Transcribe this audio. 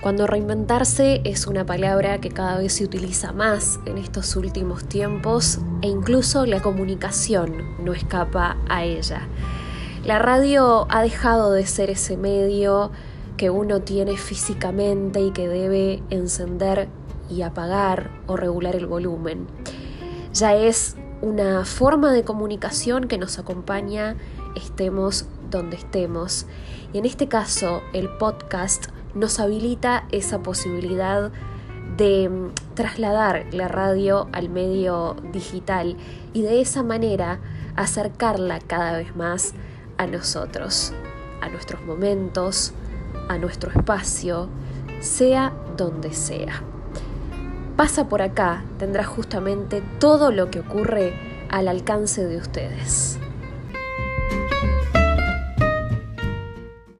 Cuando reinventarse es una palabra que cada vez se utiliza más en estos últimos tiempos e incluso la comunicación no escapa a ella. La radio ha dejado de ser ese medio que uno tiene físicamente y que debe encender y apagar o regular el volumen. Ya es una forma de comunicación que nos acompaña estemos donde estemos. Y en este caso, el podcast nos habilita esa posibilidad de mm, trasladar la radio al medio digital y de esa manera acercarla cada vez más a nosotros, a nuestros momentos, a nuestro espacio, sea donde sea. Pasa por acá, tendrá justamente todo lo que ocurre al alcance de ustedes.